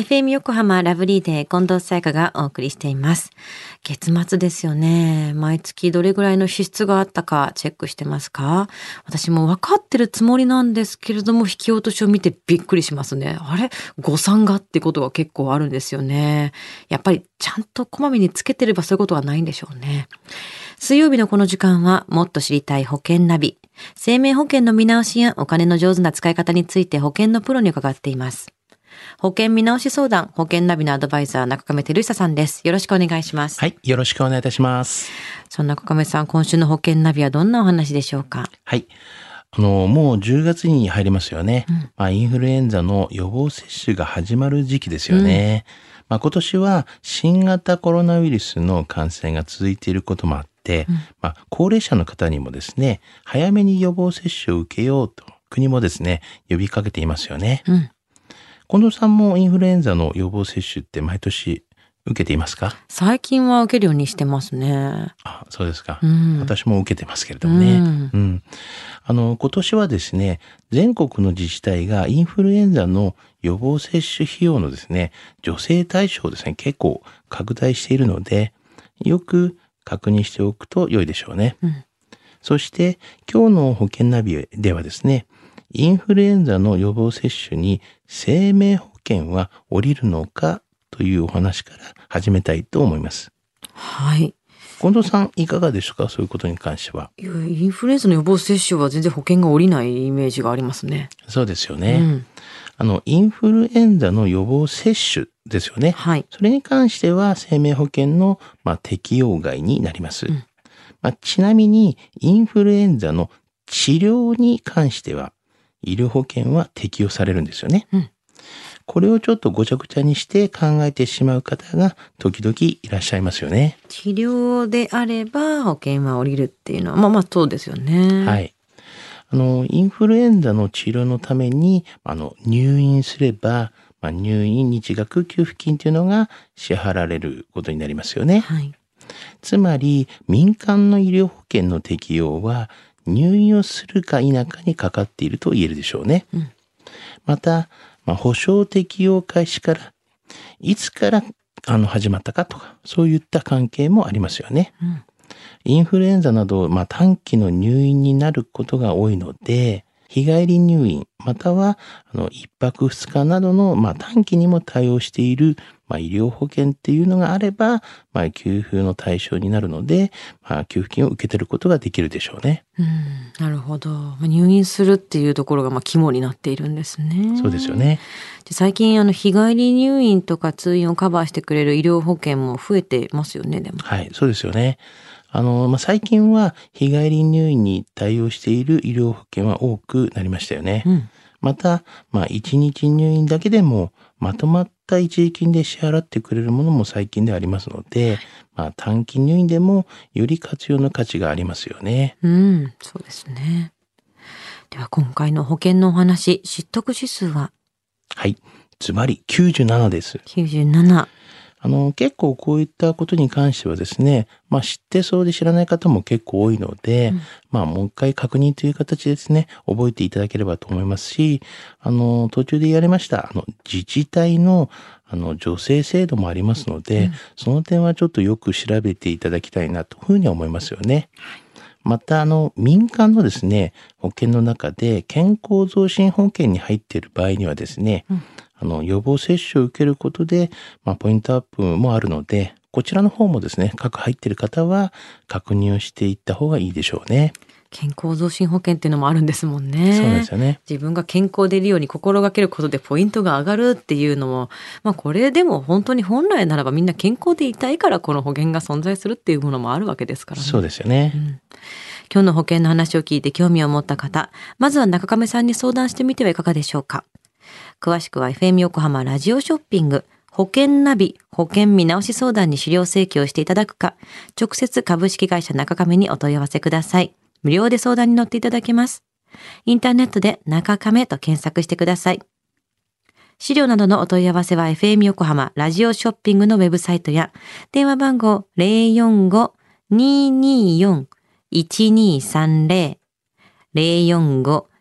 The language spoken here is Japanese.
FM 横浜ラブリーデー近藤沙耶香がお送りしています。月末ですよね。毎月どれぐらいの支出があったかチェックしてますか？私も分かってるつもりなんですけれども、引き落としを見てびっくりしますね。あれ？誤算がってことが結構あるんですよね。やっぱりちゃんとこまめにつけてればそういうことはないんでしょうね。水曜日のこの時間はもっと知りたい保険ナビ。生命保険の見直しやお金の上手な使い方について保険のプロに伺っています。保険見直し相談、保険ナビのアドバイザー、中亀照久さんです。よろしくお願いします。はい。よろしくお願いいたします。そんな中亀さん、今週の保険ナビはどんなお話でしょうか？はい。あの、もう10月に入りますよね。まあ、インフルエンザの予防接種が始まる時期ですよね。まあ、今年は新型コロナウイルスの感染が続いていることもあって、まあ、高齢者の方にもですね、早めに予防接種を受けようと、国もですね、呼びかけていますよね。うん。近藤さんもインフルエンザの予防接種って毎年受けていますか？最近は受けるようにしてますね。あ、そうですか。うん。私も受けてますけれどもね。うんうん。あの、今年はですね、全国の自治体がインフルエンザの予防接種費用のですね、女性対象をですね、結構拡大しているので、よく確認しておくと良いでしょうね。うんそして、今日の保険ナビではですね、インフルエンザの予防接種に生命保険は降りるのかというお話から始めたいと思います。はい。近藤さん、いかがでしょうか？そういうことに関しては。いやインフルエンザの予防接種は全然保険が下りないイメージがありますね。そうですよね。うん。あの、インフルエンザの予防接種ですよね。はい。それに関しては生命保険の、まあ、適用外になります。んまあ、ちなみに、インフルエンザの治療に関しては、医療保険は適用されるんですよね。うんこれをちょっとごちゃごちゃにして考えてしまう方が時々いらっしゃいますよね。治療であれば保険は下りるっていうのは、まあまあそうですよね。。はいい。あの、インフルエンザの治療のために、あの、入院すれば、まあ、入院日額給付金というのが支払われることになりますよね。はい。つまり、民間の医療保険の適用は、入院をするか否かにかかっていると言えるでしょうね。うんまた、まあ、保証適用開始から、いつからあの始まったかとか、そういった関係もありますよね。うんインフルエンザなど、まあ、短期の入院になることが多いので、日帰り入院、または、あの、一泊二日などの、まあ、短期にも対応している、まあ、医療保険っていうのがあれば、まあ、給付の対象になるので、まあ、給付金を受け取ることができるでしょうね。うん。なるほど。まあ入院するっていうところがまあ肝になっているんですね。そうですよ。ね。で最近あの日帰り入院とか通院をカバーしてくれる医療保険も増えてますよね、でも。はい、そうですよね。あの、まあ、最近は日帰り入院に対応している医療保険は多くなりましたよね。うん。また、まあ、一日入院だけでも、まとまった一時金で支払ってくれるものも最近ではありますので、まあ、短期入院でもより活用の価値がありますよね。うん、そうですね。では今回の保険のお話、知得指数は？はい。ズバリ97です。97。あの、結構こういったことに関してはですね、まあ知ってそうで知らない方も結構多いので、うん。まあもう一回確認という形でですね、覚えていただければと思いますし、あの、途中でやりました、あの、自治体の、あの、助成制度もありますので、その点はちょっとよく調べていただきたいなというふうに思いますよね。また、あの、民間のですね、保険の中で健康増進保険に入っている場合にはですね、うんあの、予防接種を受けることで、まあ、ポイントアップもあるので、こちらの方もですね、各入っている方は確認をしていった方がいいでしょうね。健康増進保険っていうのもあるんですもんね。そうですよね。自分が健康でいるように心がけることでポイントが上がるっていうのも、まあこれでも本当に本来ならばみんな健康でいたいからこの保険が存在するっていうものもあるわけですからね。そうですよね。今日の保険の話を聞いて興味を持った方、まずは中亀さんに相談してみてはいかがでしょうか。詳しくは FM 横浜ラジオショッピング、保険ナビ、保険見直し相談に資料請求をしていただくか、直接株式会社中亀にお問い合わせください。無料で相談に乗っていただけます。インターネットで中亀と検索してください。資料などのお問い合わせは FM 横浜ラジオショッピングのウェブサイトや電話番号045-224-1230 045